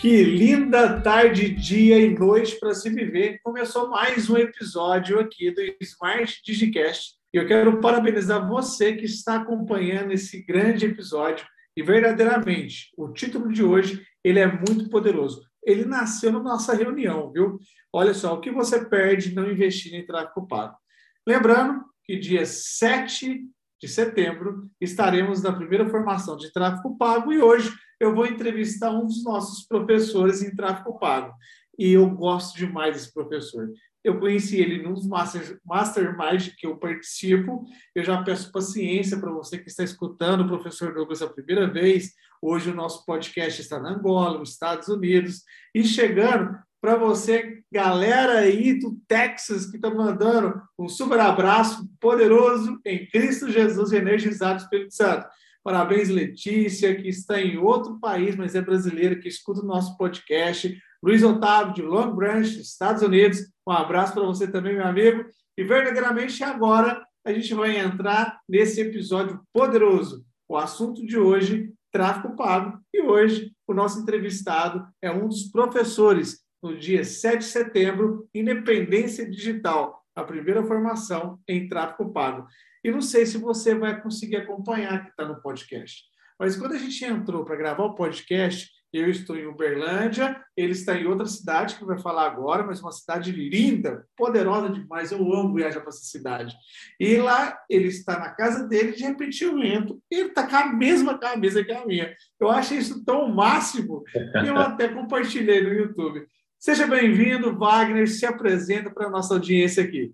Que linda tarde, dia e noite para se viver. Começou mais um episódio aqui do Smart Digicast. E eu quero parabenizar você que está acompanhando esse grande episódio. E verdadeiramente, o título de hoje, ele é muito poderoso. Ele nasceu na nossa reunião, viu? Olha só, o que você perde não investir em tráfego pago. Lembrando que dia 7 de setembro estaremos na primeira formação de tráfego pago e hoje eu vou entrevistar um dos nossos professores em tráfego pago. E eu gosto demais desse professor. Eu conheci ele nos master, masterminds que eu participo. Eu já peço paciência para você que está escutando o professor Douglas a primeira vez. Hoje o nosso podcast está na Angola, nos Estados Unidos. E chegando para você, galera aí do Texas, que está mandando um super abraço poderoso em Cristo Jesus, energizado Espírito Santo. Parabéns, Letícia, que está em outro país, mas é brasileira, que escuta o nosso podcast. Luiz Otávio, de Long Branch, Estados Unidos. Um abraço para você também, meu amigo. E verdadeiramente agora a gente vai entrar nesse episódio poderoso. O assunto de hoje, tráfego pago. E hoje o nosso entrevistado é um dos professores no dia 7 de setembro, Independência Digital, a primeira formação em tráfego pago. E não sei se você vai conseguir acompanhar que está no podcast. Mas quando a gente entrou para gravar o podcast, eu estou em Uberlândia, ele está em outra cidade que vai falar agora, mas uma cidade linda, poderosa demais. Eu amo viajar para essa cidade. E lá ele está na casa dele, de repente eu entro, ele está com a mesma camisa que a minha. Eu acho isso tão máximo que eu até compartilhei no YouTube. Seja bem-vindo, Wagner, se apresenta para a nossa audiência aqui.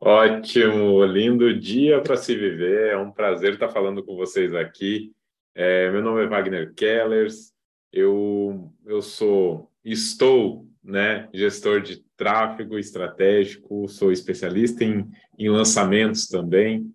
Ótimo, lindo dia para se viver. É um prazer estar falando com vocês aqui. É, meu nome é Wagner Kellers. Eu, eu sou, estou, né, gestor de tráfego estratégico. Sou especialista em, em lançamentos também.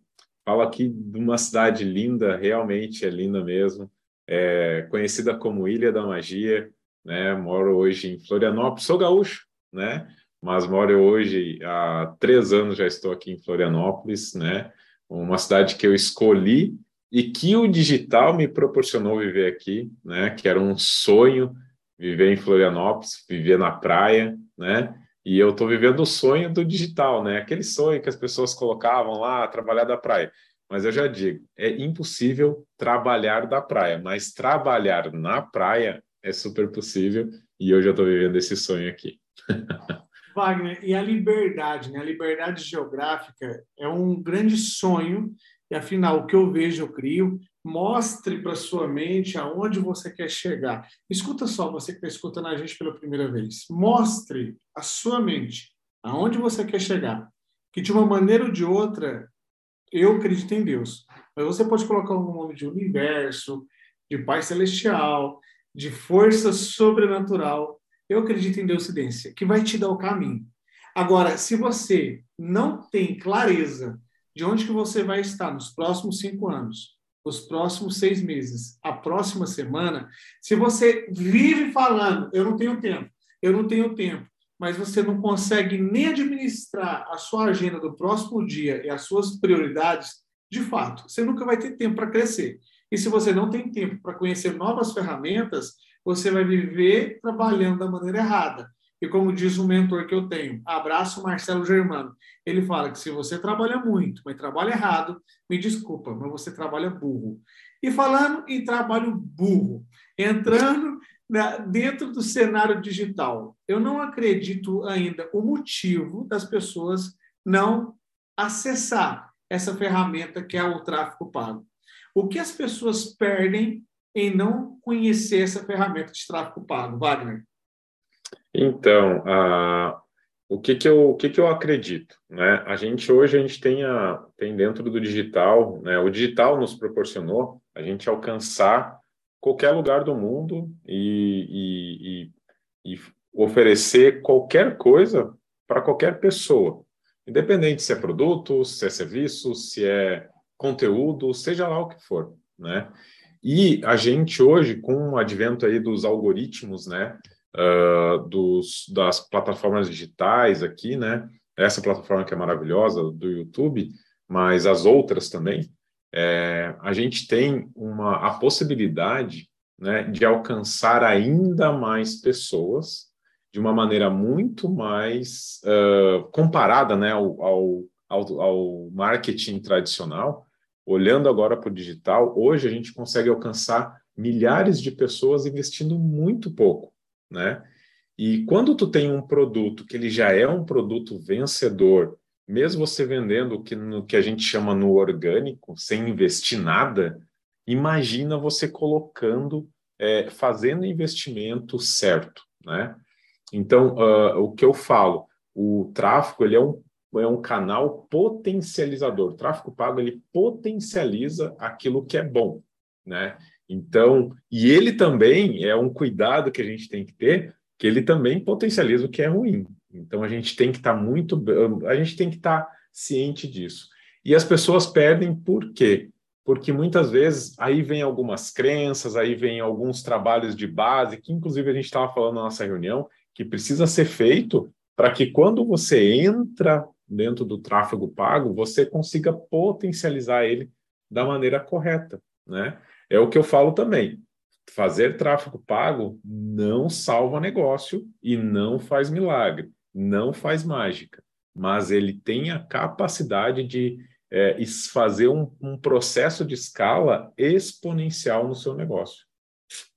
Falo aqui de uma cidade linda, realmente é linda mesmo. É conhecida como Ilha da Magia. Né? Moro hoje em Florianópolis. Sou gaúcho, né? mas moro hoje há três anos já estou aqui em Florianópolis, né? Uma cidade que eu escolhi e que o digital me proporcionou viver aqui, né? Que era um sonho viver em Florianópolis, viver na praia, né? E eu estou vivendo o sonho do digital, né? Aquele sonho que as pessoas colocavam lá, trabalhar da praia. Mas eu já digo, é impossível trabalhar da praia, mas trabalhar na praia é super possível e eu estou vivendo esse sonho aqui. Wagner, e a liberdade, né? A liberdade geográfica é um grande sonho, e afinal, o que eu vejo, eu crio. Mostre para sua mente aonde você quer chegar. Escuta só, você que está escutando a gente pela primeira vez. Mostre a sua mente aonde você quer chegar. Que de uma maneira ou de outra, eu acredito em Deus. Mas você pode colocar um nome de universo, de Pai Celestial, de força sobrenatural eu acredito em Deucidência, que vai te dar o caminho. Agora, se você não tem clareza de onde que você vai estar nos próximos cinco anos, os próximos seis meses, a próxima semana, se você vive falando, eu não tenho tempo, eu não tenho tempo, mas você não consegue nem administrar a sua agenda do próximo dia e as suas prioridades, de fato, você nunca vai ter tempo para crescer. E se você não tem tempo para conhecer novas ferramentas, você vai viver trabalhando da maneira errada. E como diz um mentor que eu tenho, abraço Marcelo Germano, ele fala que se você trabalha muito, mas trabalha errado, me desculpa, mas você trabalha burro. E falando em trabalho burro, entrando dentro do cenário digital, eu não acredito ainda o motivo das pessoas não acessar essa ferramenta que é o tráfego pago. O que as pessoas perdem em não conhecer essa ferramenta de tráfego pago, Wagner? Então, uh, o que que eu o que que eu acredito, né? A gente hoje a gente tem a, tem dentro do digital, né? O digital nos proporcionou a gente alcançar qualquer lugar do mundo e, e, e oferecer qualquer coisa para qualquer pessoa, independente se é produto, se é serviço, se é conteúdo, seja lá o que for, né? E a gente hoje, com o advento aí dos algoritmos, né, uh, dos, das plataformas digitais aqui, né, essa plataforma que é maravilhosa do YouTube, mas as outras também, é, a gente tem uma, a possibilidade né, de alcançar ainda mais pessoas de uma maneira muito mais uh, comparada né, ao, ao, ao, ao marketing tradicional, olhando agora para o digital, hoje a gente consegue alcançar milhares de pessoas investindo muito pouco, né? E quando tu tem um produto que ele já é um produto vencedor, mesmo você vendendo o que, no, que a gente chama no orgânico, sem investir nada, imagina você colocando, é, fazendo investimento certo, né? Então, uh, o que eu falo, o tráfego ele é um é um canal potencializador. O tráfego pago ele potencializa aquilo que é bom, né? Então, e ele também é um cuidado que a gente tem que ter, que ele também potencializa o que é ruim. Então a gente tem que estar tá muito, a gente tem que estar tá ciente disso. E as pessoas perdem por quê? Porque muitas vezes aí vem algumas crenças, aí vem alguns trabalhos de base, que inclusive a gente estava falando na nossa reunião, que precisa ser feito para que quando você entra dentro do tráfego pago, você consiga potencializar ele da maneira correta, né? É o que eu falo também. Fazer tráfego pago não salva negócio e não faz milagre, não faz mágica, mas ele tem a capacidade de é, fazer um, um processo de escala exponencial no seu negócio,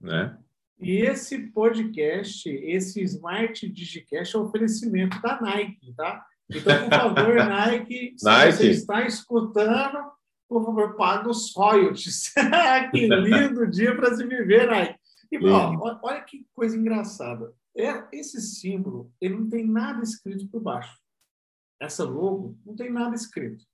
né? E esse podcast, esse Smart Digicast é um oferecimento da Nike, tá? Então, por favor, Nike, se Nike. você está escutando, por favor, pague os royalties. que lindo dia para se viver, Nike. E, ó, olha que coisa engraçada. É, esse símbolo, ele não tem nada escrito por baixo. Essa logo não tem nada escrito.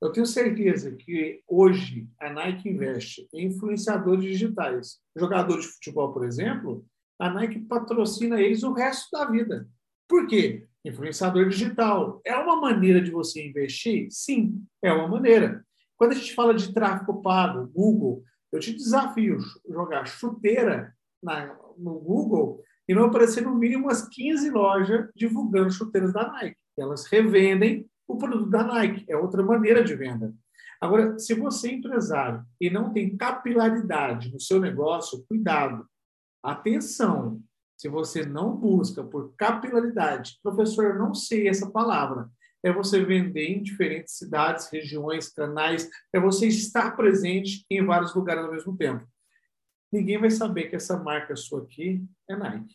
Eu tenho certeza que hoje a Nike investe em influenciadores digitais. Jogadores de futebol, por exemplo, a Nike patrocina eles o resto da vida. Por quê? Influenciador digital. É uma maneira de você investir? Sim, é uma maneira. Quando a gente fala de tráfego pago, Google, eu te desafio jogar chuteira na, no Google e não aparecer no mínimo umas 15 lojas divulgando chuteiras da Nike. Elas revendem o produto da Nike. É outra maneira de venda. Agora, se você é empresário e não tem capilaridade no seu negócio, cuidado. Atenção, se você não busca por capilaridade, professor, eu não sei essa palavra, é você vender em diferentes cidades, regiões, canais, é você estar presente em vários lugares ao mesmo tempo. Ninguém vai saber que essa marca sua aqui é Nike.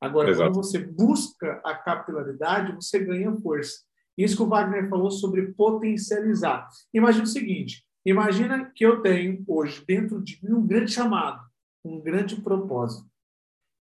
Agora, Exato. quando você busca a capilaridade, você ganha força. Isso que o Wagner falou sobre potencializar. Imagina o seguinte: imagina que eu tenho hoje dentro de mim um grande chamado, um grande propósito.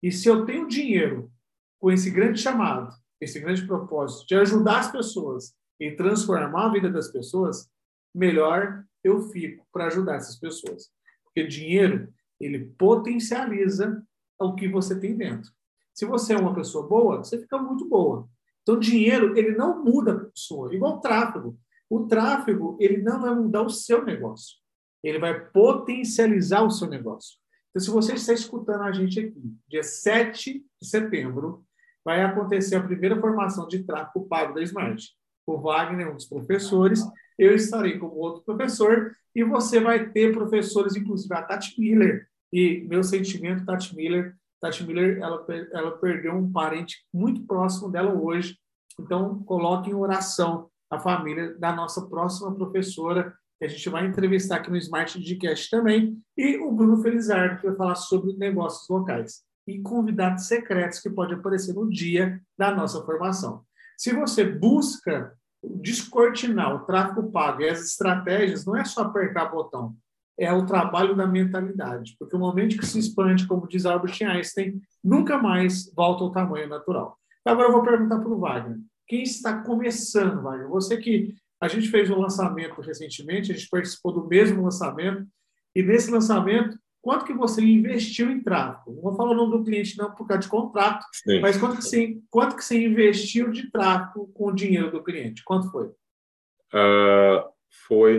E se eu tenho dinheiro com esse grande chamado, esse grande propósito de ajudar as pessoas e transformar a vida das pessoas, melhor eu fico para ajudar essas pessoas. Porque dinheiro, ele potencializa o que você tem dentro. Se você é uma pessoa boa, você fica muito boa. Então, dinheiro, ele não muda a pessoa, igual o tráfego. O tráfego, ele não vai mudar o seu negócio. Ele vai potencializar o seu negócio. Então, se você está escutando a gente aqui, dia 7 de setembro, vai acontecer a primeira formação de tráfego pago da Smart. O Wagner, um dos professores, eu estarei como outro professor, e você vai ter professores, inclusive a Tati Miller. E meu sentimento, Tati Miller, Tati Miller, ela, ela perdeu um parente muito próximo dela hoje. Então, coloque em oração a família da nossa próxima professora, que a gente vai entrevistar aqui no Smart Digcast também, e o Bruno Felizardo, que vai falar sobre negócios locais. E convidados secretos que pode aparecer no dia da nossa formação. Se você busca descortinar o tráfego pago e as estratégias, não é só apertar botão, é o trabalho da mentalidade. Porque o momento que se expande, como diz Albert Einstein, nunca mais volta ao tamanho natural. Agora eu vou perguntar para o Wagner. Quem está começando, Wagner? Você que a gente fez um lançamento recentemente, a gente participou do mesmo lançamento, e nesse lançamento quanto que você investiu em tráfego. Não vou falar o nome do cliente não por causa de contrato, Sim. mas quanto que, você, quanto que você investiu de tráfego com o dinheiro do cliente? Quanto foi? Uh, foi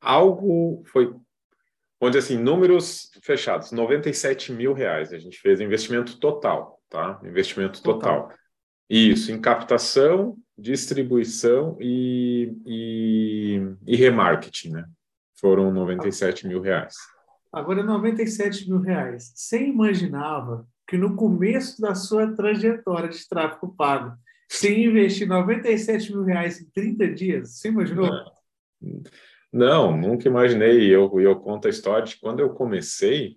algo, foi, vamos dizer assim, números fechados, 97 mil reais. A gente fez investimento total, tá? Investimento total. total. Isso, em captação, distribuição e, e, e remarketing, né? Foram 97 mil reais. Agora, 97 mil reais. Você imaginava que no começo da sua trajetória de tráfego pago, você investir 97 mil reais em 30 dias? Você imaginou? Não, nunca imaginei. Eu, eu conto a história de quando eu comecei,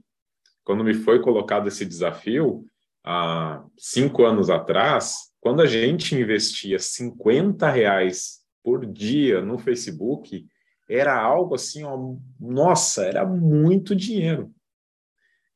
quando me foi colocado esse desafio, há cinco anos atrás, quando a gente investia 50 reais por dia no Facebook, era algo assim, ó, nossa, era muito dinheiro.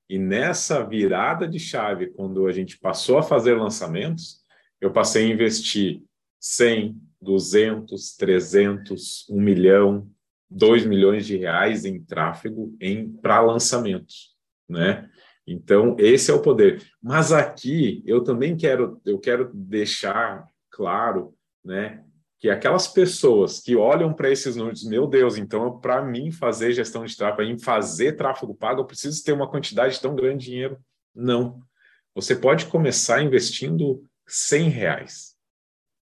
E nessa virada de chave, quando a gente passou a fazer lançamentos, eu passei a investir 100, 200, 300, 1 milhão, 2 milhões de reais em tráfego em para lançamentos, né? Então, esse é o poder. Mas aqui eu também quero eu quero deixar claro, né, que aquelas pessoas que olham para esses números, meu Deus, então para mim fazer gestão de tráfego, em fazer tráfego pago, eu preciso ter uma quantidade tão grande de dinheiro. Não. Você pode começar investindo 100 reais.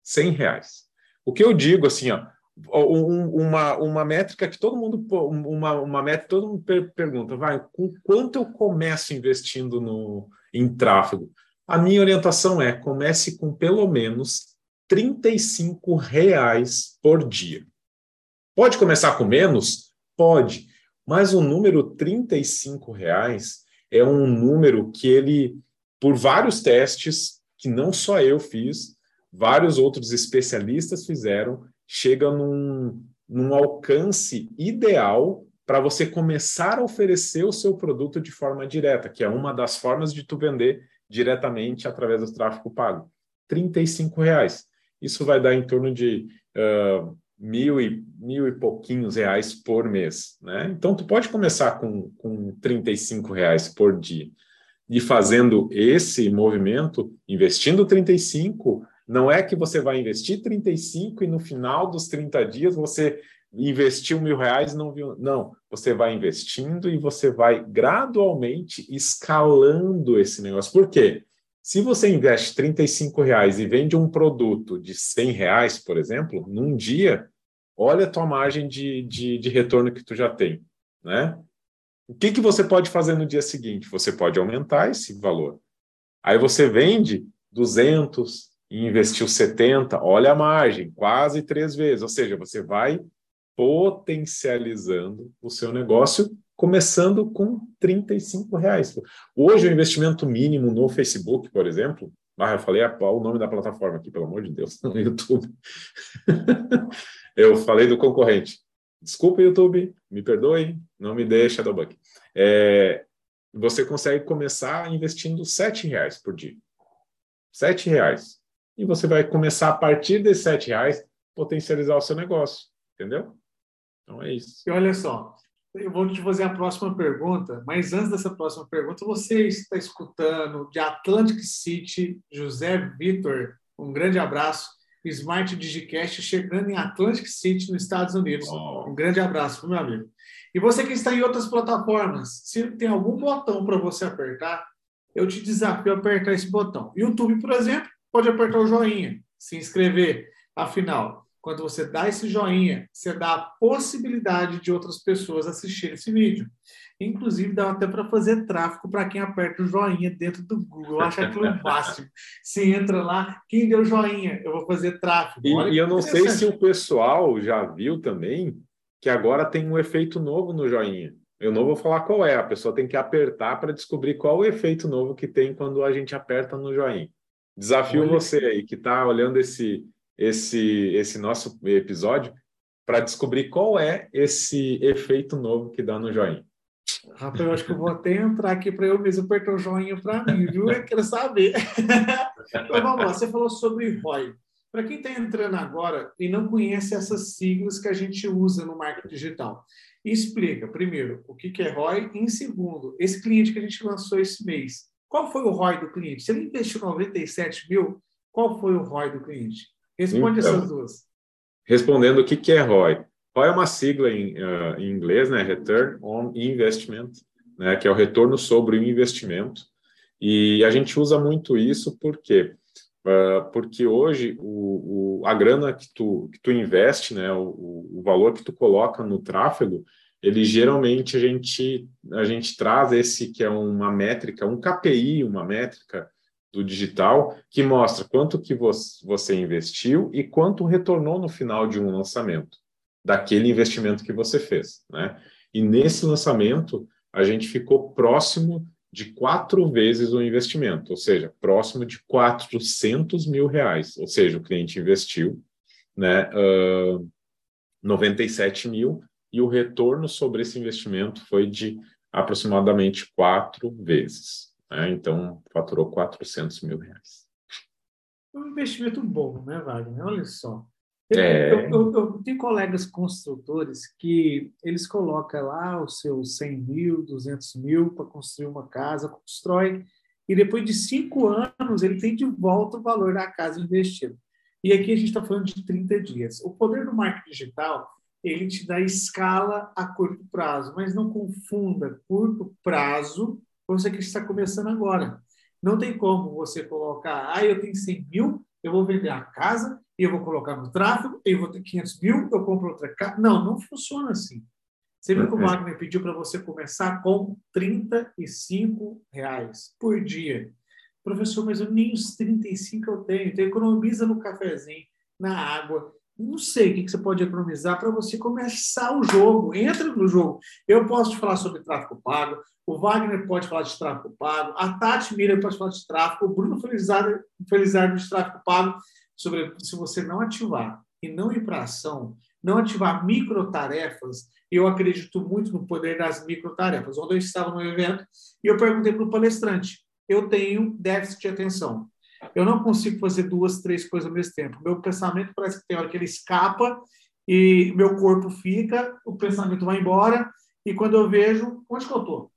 100 reais. O que eu digo assim, ó, uma, uma métrica que todo mundo uma, uma métrica todo mundo pergunta, vai, com quanto eu começo investindo no em tráfego? A minha orientação é comece com pelo menos 35 reais por dia. Pode começar com menos? Pode, mas o número 35 reais é um número que ele, por vários testes, que não só eu fiz, vários outros especialistas fizeram, chega num, num alcance ideal para você começar a oferecer o seu produto de forma direta, que é uma das formas de tu vender diretamente através do tráfego pago. R$ reais. Isso vai dar em torno de uh, mil, e, mil e pouquinhos reais por mês. Né? Então, tu pode começar com, com 35 reais por dia. E fazendo esse movimento, investindo 35, não é que você vai investir 35 e no final dos 30 dias você investiu mil reais e não viu. Não, você vai investindo e você vai gradualmente escalando esse negócio. Por quê? Se você investe 35 reais e vende um produto de 100 reais, por exemplo, num dia, olha a tua margem de, de, de retorno que tu já tem, né? O que, que você pode fazer no dia seguinte? Você pode aumentar esse valor. Aí você vende 200, e investiu 70, olha a margem, quase três vezes. Ou seja, você vai potencializando o seu negócio, começando com 35 reais. Hoje, o investimento mínimo no Facebook, por exemplo, ah, eu falei o nome da plataforma aqui, pelo amor de Deus, no YouTube. eu falei do concorrente. Desculpa, YouTube, me perdoe, não me dê Shadowbug. É, você consegue começar investindo R$ reais por dia. R$ reais e você vai começar a partir desses sete reais potencializar o seu negócio, entendeu? Então é isso. E olha só, eu vou te fazer a próxima pergunta, mas antes dessa próxima pergunta, você está escutando de Atlantic City, José Vitor, um grande abraço. Smart Digicast chegando em Atlantic City, nos Estados Unidos. Oh. Um grande abraço, meu amigo. E você que está em outras plataformas, se tem algum botão para você apertar, eu te desafio a apertar esse botão. YouTube, por exemplo, pode apertar o joinha, se inscrever. Afinal, quando você dá esse joinha, você dá a possibilidade de outras pessoas assistirem esse vídeo. Inclusive, dá até para fazer tráfego para quem aperta o joinha dentro do Google. Eu acho aquilo máximo. Você entra lá, quem deu joinha? Eu vou fazer tráfego. e, e eu não sei se o pessoal já viu também que agora tem um efeito novo no joinha. Eu não vou falar qual é, a pessoa tem que apertar para descobrir qual o efeito novo que tem quando a gente aperta no joinha. Desafio Olha. você aí que está olhando esse, esse, esse nosso episódio para descobrir qual é esse efeito novo que dá no joinha. Rapaz, eu acho que eu vou até entrar aqui para eu mesmo apertar o joinha para mim, viu? Eu quero saber. então vamos lá, você falou sobre ROI. Para quem está entrando agora e não conhece essas siglas que a gente usa no marketing digital, explica, primeiro, o que, é ROI, e em segundo, esse cliente que a gente lançou esse mês, qual foi o ROI do cliente? Se ele investiu 97 mil, qual foi o ROI do cliente? Responde então, essas duas. Respondendo o que, que é ROI. ROI é uma sigla em, uh, em inglês, né? Return on Investment, né? que é o retorno sobre o investimento. E a gente usa muito isso porque uh, porque hoje o, o, a grana que tu, que tu investe, né, o, o valor que tu coloca no tráfego, ele geralmente a gente a gente traz esse que é uma métrica, um KPI, uma métrica do digital que mostra quanto que você investiu e quanto retornou no final de um lançamento daquele investimento que você fez, né? E nesse lançamento a gente ficou próximo de quatro vezes o investimento, ou seja, próximo de 400 mil reais. Ou seja, o cliente investiu né, uh, 97 mil e o retorno sobre esse investimento foi de aproximadamente quatro vezes. Né? Então, faturou 400 mil reais. Um investimento bom, né, Wagner? Olha só. É... Eu, eu, eu, tenho colegas construtores que eles colocam lá os seus 100 mil, 200 mil para construir uma casa, constrói, e depois de cinco anos ele tem de volta o valor da casa investida. E aqui a gente está falando de 30 dias. O poder do marketing digital, ele te dá escala a curto prazo, mas não confunda curto prazo com você que está começando agora. Não tem como você colocar, ah, eu tenho 100 mil, eu vou vender a casa, eu vou colocar no tráfego, eu vou ter 500 mil, eu compro outra casa. Não, não funciona assim. Você viu que o. Wagner pediu para você começar com 35 reais por dia. Professor, mas eu nem os 35 eu tenho. Então, economiza no cafezinho, na água. Não sei o que você pode economizar para você começar o jogo. Entra no jogo. Eu posso te falar sobre tráfego pago, o Wagner pode falar de tráfego pago, a Tati Mira pode falar de tráfego, o Bruno Felizardo, Felizardo de tráfego pago sobre se você não ativar e não ir para ação, não ativar microtarefas, eu acredito muito no poder das microtarefas. Ontem eu estava no evento e eu perguntei para o palestrante: eu tenho déficit de atenção. Eu não consigo fazer duas, três coisas ao mesmo tempo. Meu pensamento parece que tem hora que ele escapa e meu corpo fica, o pensamento vai embora e quando eu vejo, onde que eu estou?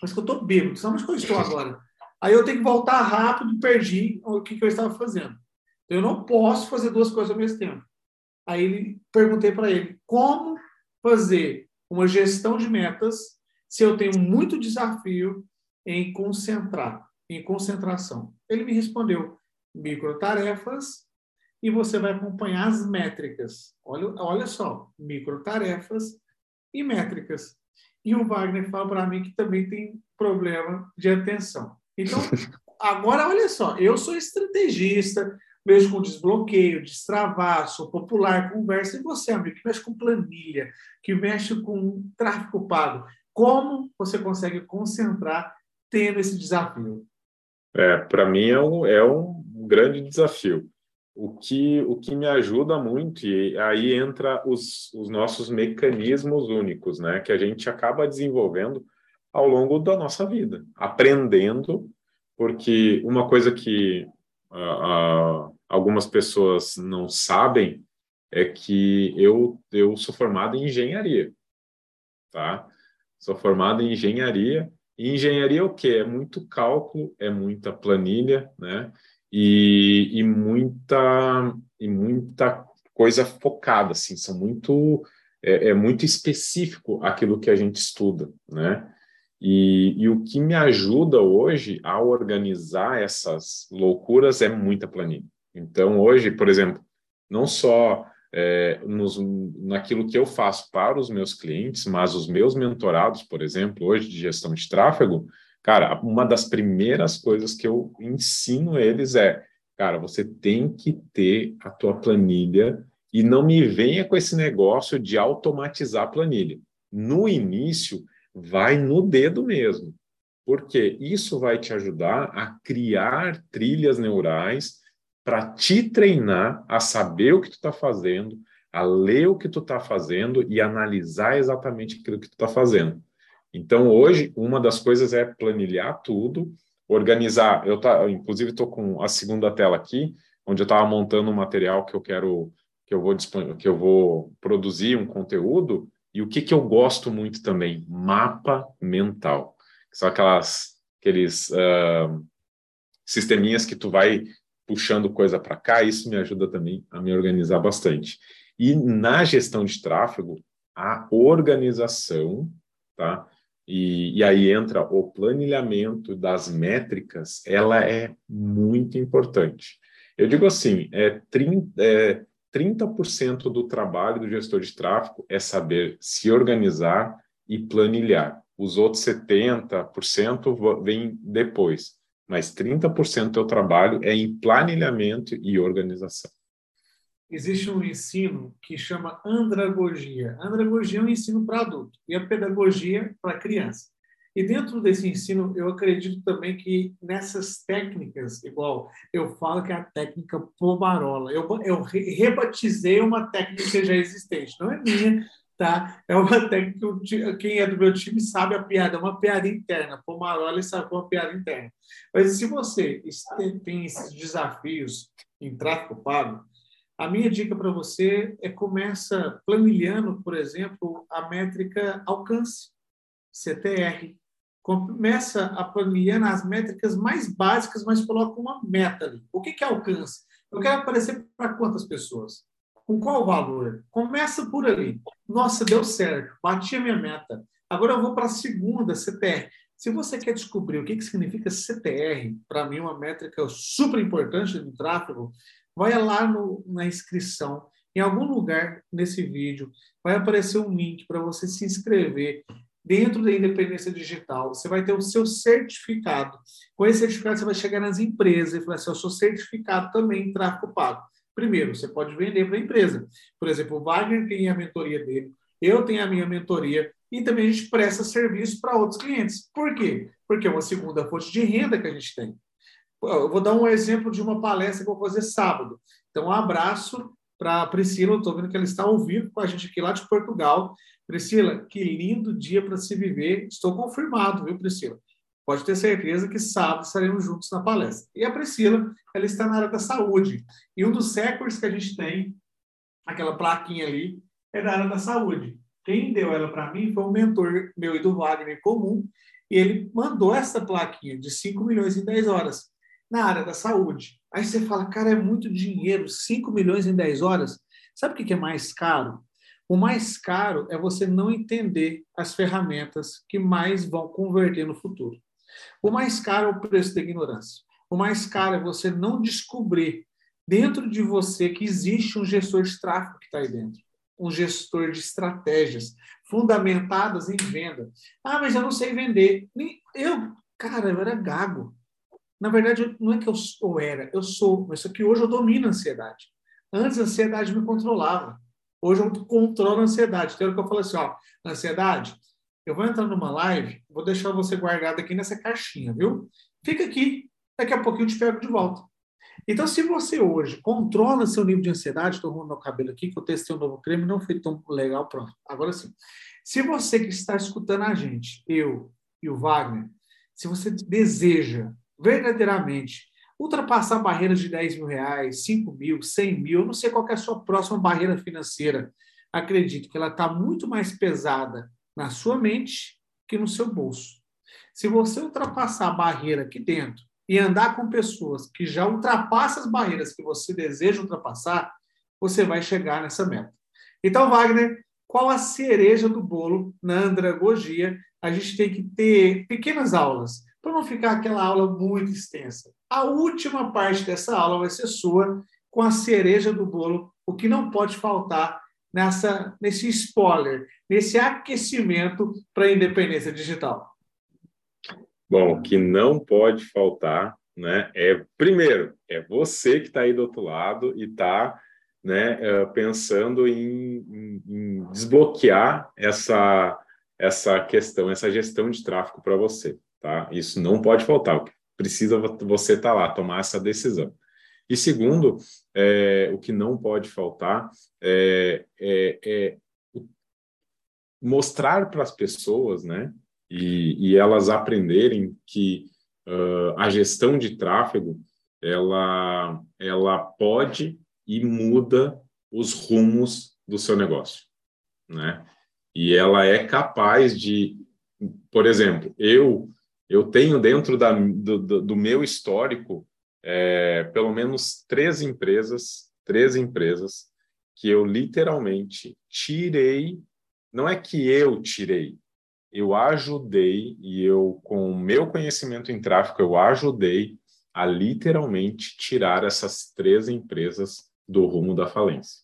Mas que eu estou bêbado, sabe onde que eu estou agora? Aí eu tenho que voltar rápido, perdi o que, que eu estava fazendo. Eu não posso fazer duas coisas ao mesmo tempo. Aí ele, perguntei para ele como fazer uma gestão de metas se eu tenho muito desafio em concentrar, em concentração. Ele me respondeu microtarefas e você vai acompanhar as métricas. Olha, olha só, microtarefas e métricas. E o Wagner fala para mim que também tem problema de atenção. Então, agora olha só, eu sou estrategista, mexo com desbloqueio, destravar, sou popular, conversa. E você, amigo, que mexe com planilha, que mexe com tráfego pago, como você consegue concentrar tendo esse desafio? É, para mim é um, é um grande desafio. O que, o que me ajuda muito, e aí entra os, os nossos mecanismos únicos, né, que a gente acaba desenvolvendo ao longo da nossa vida, aprendendo, porque uma coisa que uh, algumas pessoas não sabem é que eu, eu sou formado em engenharia, tá? Sou formado em engenharia. E engenharia é o quê? É muito cálculo, é muita planilha, né? E, e muita e muita coisa focada, assim, são muito é, é muito específico aquilo que a gente estuda, né? E, e, o que me ajuda hoje a organizar essas loucuras é muita planilha. Então, hoje, por exemplo, não só é, nos, naquilo que eu faço para os meus clientes, mas os meus mentorados, por exemplo, hoje de gestão de tráfego, cara, uma das primeiras coisas que eu ensino eles é, cara, você tem que ter a tua planilha e não me venha com esse negócio de automatizar a planilha. No início, vai no dedo mesmo, porque isso vai te ajudar a criar trilhas neurais para te treinar a saber o que tu está fazendo, a ler o que tu está fazendo e analisar exatamente aquilo que tu está fazendo. Então, hoje, uma das coisas é planilhar tudo, organizar. Eu, tá, inclusive, estou com a segunda tela aqui, onde eu estava montando um material que eu quero, que eu vou que eu vou produzir um conteúdo E o que, que eu gosto muito também? Mapa mental. São aquelas, aqueles uh, sisteminhas que tu vai puxando coisa para cá, isso me ajuda também a me organizar bastante. E na gestão de tráfego, a organização, tá? E, e, aí entra o planilhamento das métricas, ela é muito importante. Eu digo assim, é 30%, é 30 do trabalho do gestor de tráfego é saber se organizar e planilhar. Os outros 70% vêm depois mas 30% do teu trabalho é em planilhamento e organização. Existe um ensino que chama andragogia. andragogia é um ensino para adulto e a pedagogia para criança. E dentro desse ensino, eu acredito também que nessas técnicas, igual eu falo que é a técnica Pomarola, eu, eu rebatizei uma técnica já existente, não é minha, tá? É uma técnica quem é do meu time sabe a piada, é uma piada interna. Pomarola sacou uma piada interna. Mas se você tem esses desafios em tráfego pago, a minha dica para você é começa planilhando, por exemplo, a métrica alcance, CTR. Começa a planilhar as métricas mais básicas, mas coloca uma meta ali. O que é alcance? Eu quero aparecer para quantas pessoas? Com qual valor? Começa por ali. Nossa, deu certo, bati a minha meta. Agora eu vou para a segunda, CTR. Se você quer descobrir o que, que significa CTR, para mim uma métrica super importante do tráfego, vai lá no, na inscrição. Em algum lugar nesse vídeo vai aparecer um link para você se inscrever dentro da independência digital. Você vai ter o seu certificado. Com esse certificado, você vai chegar nas empresas e falar assim: eu sou certificado também em tráfego pago. Primeiro, você pode vender para a empresa. Por exemplo, o Wagner tem a mentoria dele, eu tenho a minha mentoria, e também a gente presta serviço para outros clientes. Por quê? Porque é uma segunda fonte de renda que a gente tem. Eu vou dar um exemplo de uma palestra que eu vou fazer sábado. Então, um abraço para a Priscila, estou vendo que ela está ao vivo com a gente aqui lá de Portugal. Priscila, que lindo dia para se viver. Estou confirmado, viu, Priscila? Pode ter certeza que sábado estaremos juntos na palestra. E a Priscila, ela está na área da saúde. E um dos séculos que a gente tem, aquela plaquinha ali, é da área da saúde. Quem deu ela para mim foi um mentor meu e do Wagner comum, e ele mandou essa plaquinha de 5 milhões em 10 horas na área da saúde. Aí você fala, cara, é muito dinheiro, 5 milhões em 10 horas. Sabe o que é mais caro? O mais caro é você não entender as ferramentas que mais vão converter no futuro. O mais caro é o preço da ignorância. O mais caro é você não descobrir dentro de você que existe um gestor de tráfego que está aí dentro. Um gestor de estratégias fundamentadas em venda. Ah, mas eu não sei vender. Eu, cara, eu era gago. Na verdade, não é que eu, eu era, eu sou, mas só que hoje eu domino a ansiedade. Antes a ansiedade me controlava. Hoje eu controlo a ansiedade. Então, é que eu falo assim, ó, ansiedade, eu vou entrar numa live, vou deixar você guardado aqui nessa caixinha, viu? Fica aqui, daqui a pouquinho eu te pego de volta. Então, se você hoje controla seu nível de ansiedade, estou arrumando meu cabelo aqui, que eu testei um novo creme, não foi tão legal, pronto. Agora sim. Se você que está escutando a gente, eu e o Wagner, se você deseja verdadeiramente ultrapassar barreiras de 10 mil reais, 5 mil, 100 mil, eu não sei qual é a sua próxima barreira financeira, acredito que ela está muito mais pesada na sua mente que no seu bolso. Se você ultrapassar a barreira aqui dentro e andar com pessoas que já ultrapassam as barreiras que você deseja ultrapassar, você vai chegar nessa meta. Então, Wagner, qual a cereja do bolo na andragogia? A gente tem que ter pequenas aulas, para não ficar aquela aula muito extensa. A última parte dessa aula vai ser sua, com a cereja do bolo, o que não pode faltar nessa, nesse spoiler, nesse aquecimento para a independência digital? Bom, o que não pode faltar, né, é primeiro é você que está aí do outro lado e está né, eh, pensando em, em, desbloquear essa essa questão, essa gestão de tráfego para você, tá? Isso não pode faltar. Precisa você estar tá lá, tomar essa decisão. E segundo, é, o que não pode faltar é, é, é mostrar para as pessoas, né, e, e, elas aprenderem que uh, a gestão de tráfego ela, ela pode e muda os rumos do seu negócio, né? E ela é capaz de, por exemplo, eu eu tenho dentro da, do, do meu histórico é, pelo menos três empresas, três empresas que eu literalmente tirei. Não é que eu tirei, eu ajudei e eu, com o meu conhecimento em tráfego, eu ajudei a literalmente tirar essas três empresas do rumo da falência.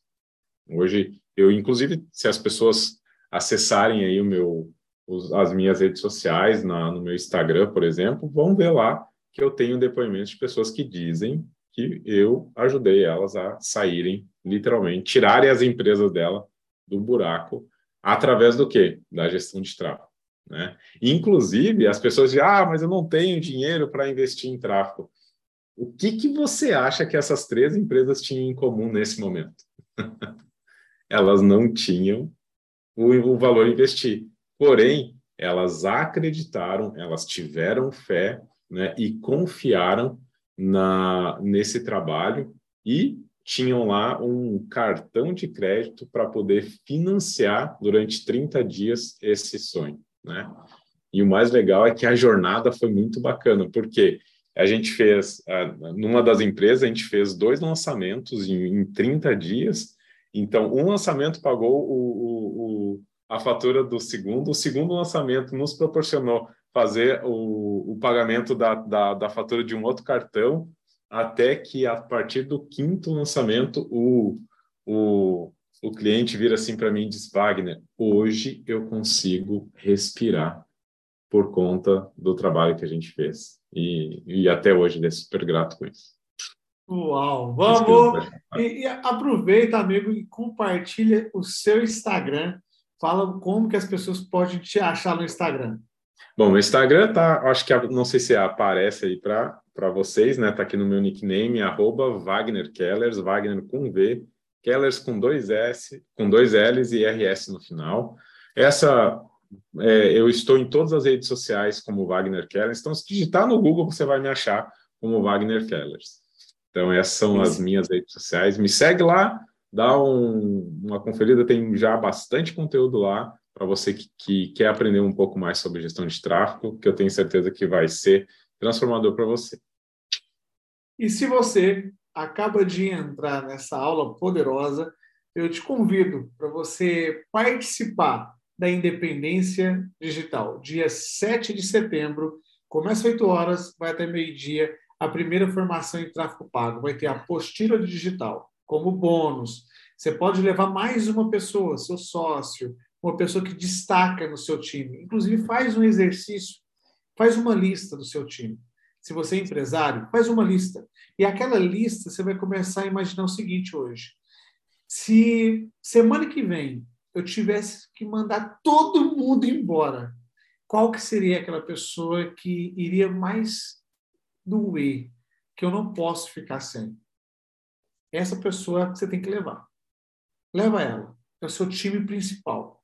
Hoje, eu, inclusive, se as pessoas acessarem aí o meu, os, as minhas redes sociais, na, no meu Instagram, por exemplo, vão ver lá que eu tenho depoimentos de pessoas que dizem que eu ajudei elas a saírem, literalmente, tirarem as empresas dela do buraco através do quê? Da gestão de tráfego. Né? Inclusive, as pessoas dizem, ah, mas eu não tenho dinheiro para investir em tráfego. O que, que você acha que essas três empresas tinham em comum nesse momento? elas não tinham o, o valor investir. Porém, elas acreditaram, elas tiveram fé né, e confiaram na, nesse trabalho e tinham lá um cartão de crédito para poder financiar durante 30 dias esse sonho. Né? E o mais legal é que a jornada foi muito bacana, porque a gente fez, numa das empresas, a gente fez dois lançamentos em, em 30 dias. Então, um lançamento pagou o, o, o, a fatura do segundo, o segundo lançamento nos proporcionou fazer o, o pagamento da, da, da fatura de um outro cartão, até que a partir do quinto lançamento, o, o, o cliente vira assim para mim e diz: Wagner, hoje eu consigo respirar por conta do trabalho que a gente fez. E, e até hoje ele é super grato com isso. Uau! Vamos! E, e, aproveita, amigo, e compartilha o seu Instagram. Fala como que as pessoas podem te achar no Instagram. Bom, o Instagram tá, acho que não sei se aparece aí para para vocês, né? Tá aqui no meu nickname arroba Wagner Kellers, Wagner com V, Kellers com dois S, com dois L's e RS no final. Essa é, eu estou em todas as redes sociais como Wagner Kellers, então se digitar no Google você vai me achar como Wagner Kellers. Então essas são as minhas redes sociais. Me segue lá, dá um, uma conferida, tem já bastante conteúdo lá para você que, que, quer aprender um pouco mais sobre gestão de tráfego, que eu tenho certeza que vai ser transformador para você. E se você acaba de entrar nessa aula poderosa, eu te convido para você participar da Independência Digital. Dia 7 de setembro, começa às 8 horas, vai até meio-dia, a primeira formação em tráfego pago. Vai ter a apostila digital como bônus. Você pode levar mais uma pessoa, seu sócio, uma pessoa que destaca no seu time. Inclusive, faz um exercício, faz uma lista do seu time. Se você é empresário, faz uma lista. E aquela lista, você vai começar a imaginar o seguinte hoje. Se semana que vem eu tivesse que mandar todo mundo embora, qual que seria aquela pessoa que iria mais doer, que eu não posso ficar sem? Essa pessoa você tem que levar. Leva ela. É o seu time principal.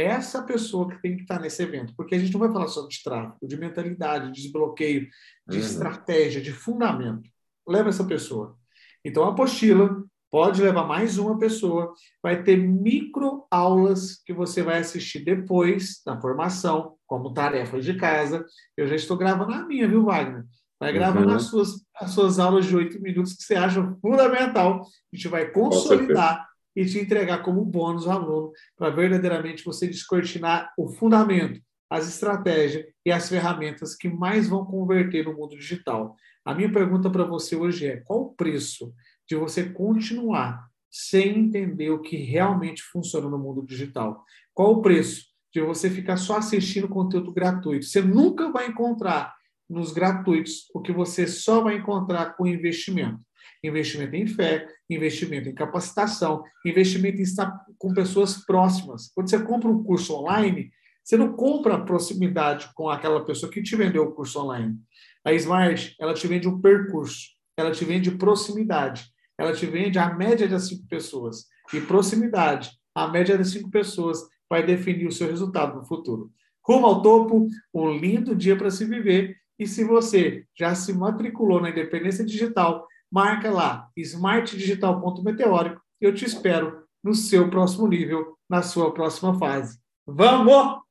Essa pessoa que tem que estar nesse evento, porque a gente não vai falar só de tráfego, de mentalidade, de desbloqueio, de uhum. estratégia, de fundamento. Leva essa pessoa. Então, a apostila Pode levar mais uma pessoa. Vai ter micro aulas que você vai assistir depois da formação, como tarefas de casa. Eu já estou gravando a minha, viu, Wagner? Vai gravando uhum. as, suas, as suas aulas de oito minutos que você acha fundamental. A gente vai consolidar e te entregar como bônus ao aluno para verdadeiramente você descortinar o fundamento, as estratégias e as ferramentas que mais vão converter no mundo digital. A minha pergunta para você hoje é: qual o preço de você continuar sem entender o que realmente funciona no mundo digital. Qual o preço de você ficar só assistindo conteúdo gratuito? Você nunca vai encontrar nos gratuitos o que você só vai encontrar com investimento. Investimento em fé, investimento em capacitação, investimento em estar com pessoas próximas. Quando você compra um curso online, você não compra a proximidade com aquela pessoa que te vendeu o curso online. A Smart, ela te vende um percurso, ela te vende proximidade ela te vende a média das cinco pessoas. E proximidade, a média das cinco pessoas vai definir o seu resultado no futuro. Rumo ao topo, um lindo dia para se viver. E se você já se matriculou na Independência Digital, marca lá smartdigital.meteórico. Eu te espero no seu próximo nível, na sua próxima fase. Vamos!